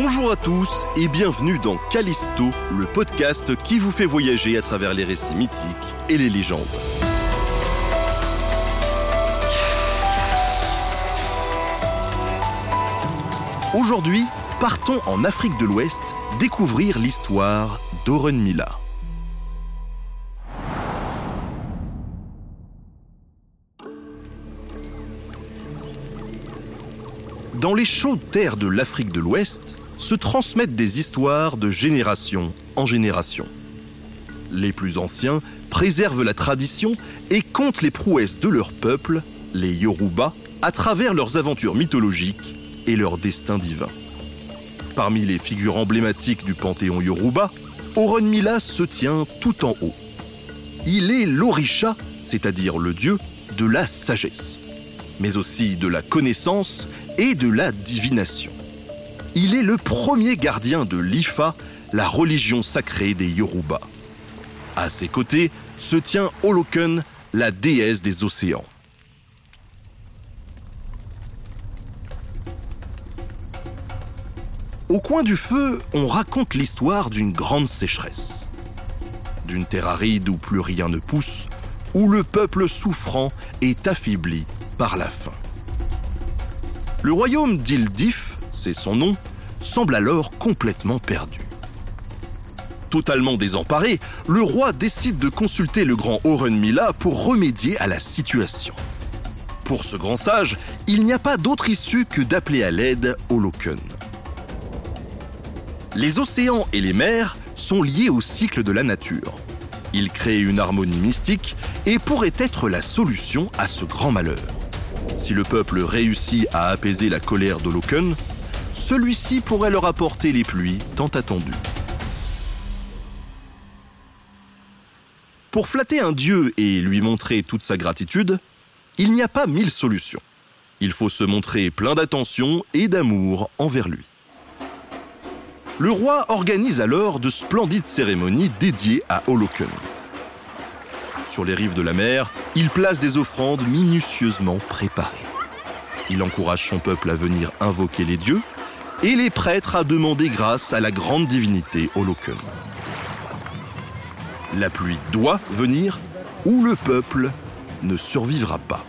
Bonjour à tous et bienvenue dans Callisto, le podcast qui vous fait voyager à travers les récits mythiques et les légendes. Aujourd'hui, partons en Afrique de l'Ouest découvrir l'histoire d'Oren Dans les chaudes terres de l'Afrique de l'Ouest se transmettent des histoires de génération en génération. Les plus anciens préservent la tradition et comptent les prouesses de leur peuple, les Yoruba, à travers leurs aventures mythologiques et leur destin divin. Parmi les figures emblématiques du panthéon Yoruba, Mila se tient tout en haut. Il est l'Orisha, c'est-à-dire le dieu de la sagesse, mais aussi de la connaissance et de la divination. Il est le premier gardien de l'Ifa, la religion sacrée des Yoruba. À ses côtés se tient Oloken, la déesse des océans. Au coin du feu, on raconte l'histoire d'une grande sécheresse. D'une terre aride où plus rien ne pousse, où le peuple souffrant est affaibli par la faim. Le royaume d'Ildif, c'est son nom, semble alors complètement perdu. Totalement désemparé, le roi décide de consulter le grand Mila pour remédier à la situation. Pour ce grand sage, il n'y a pas d'autre issue que d'appeler à l'aide Oloken. Les océans et les mers sont liés au cycle de la nature. Ils créent une harmonie mystique et pourraient être la solution à ce grand malheur. Si le peuple réussit à apaiser la colère d'Oloken, celui-ci pourrait leur apporter les pluies tant attendues. Pour flatter un dieu et lui montrer toute sa gratitude, il n'y a pas mille solutions. Il faut se montrer plein d'attention et d'amour envers lui. Le roi organise alors de splendides cérémonies dédiées à Holoken. Sur les rives de la mer, il place des offrandes minutieusement préparées. Il encourage son peuple à venir invoquer les dieux et les prêtres à demander grâce à la grande divinité Holoken. La pluie doit venir ou le peuple ne survivra pas.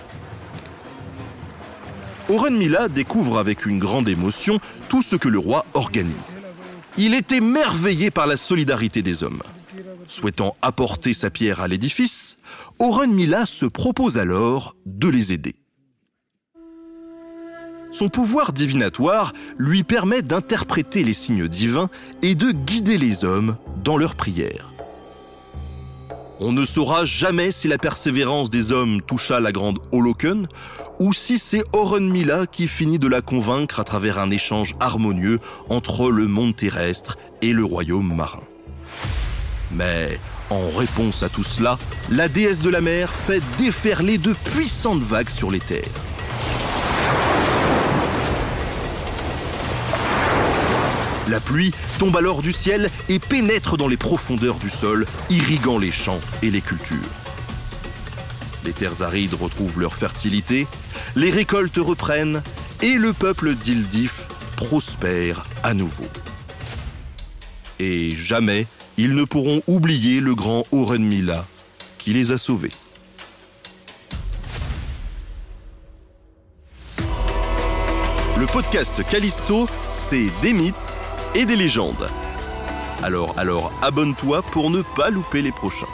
Oren Mila découvre avec une grande émotion tout ce que le roi organise. Il est émerveillé par la solidarité des hommes. Souhaitant apporter sa pierre à l'édifice, Oren Mila se propose alors de les aider. Son pouvoir divinatoire lui permet d'interpréter les signes divins et de guider les hommes dans leurs prières. On ne saura jamais si la persévérance des hommes toucha la grande Holoken ou si c'est Mila qui finit de la convaincre à travers un échange harmonieux entre le monde terrestre et le royaume marin. Mais en réponse à tout cela, la déesse de la mer fait déferler de puissantes vagues sur les terres. La pluie tombe alors du ciel et pénètre dans les profondeurs du sol, irriguant les champs et les cultures. Les terres arides retrouvent leur fertilité, les récoltes reprennent et le peuple d'Ildif prospère à nouveau. Et jamais ils ne pourront oublier le grand Mila qui les a sauvés. Le podcast Callisto, c'est des mythes et des légendes. Alors, alors, abonne-toi pour ne pas louper les prochains.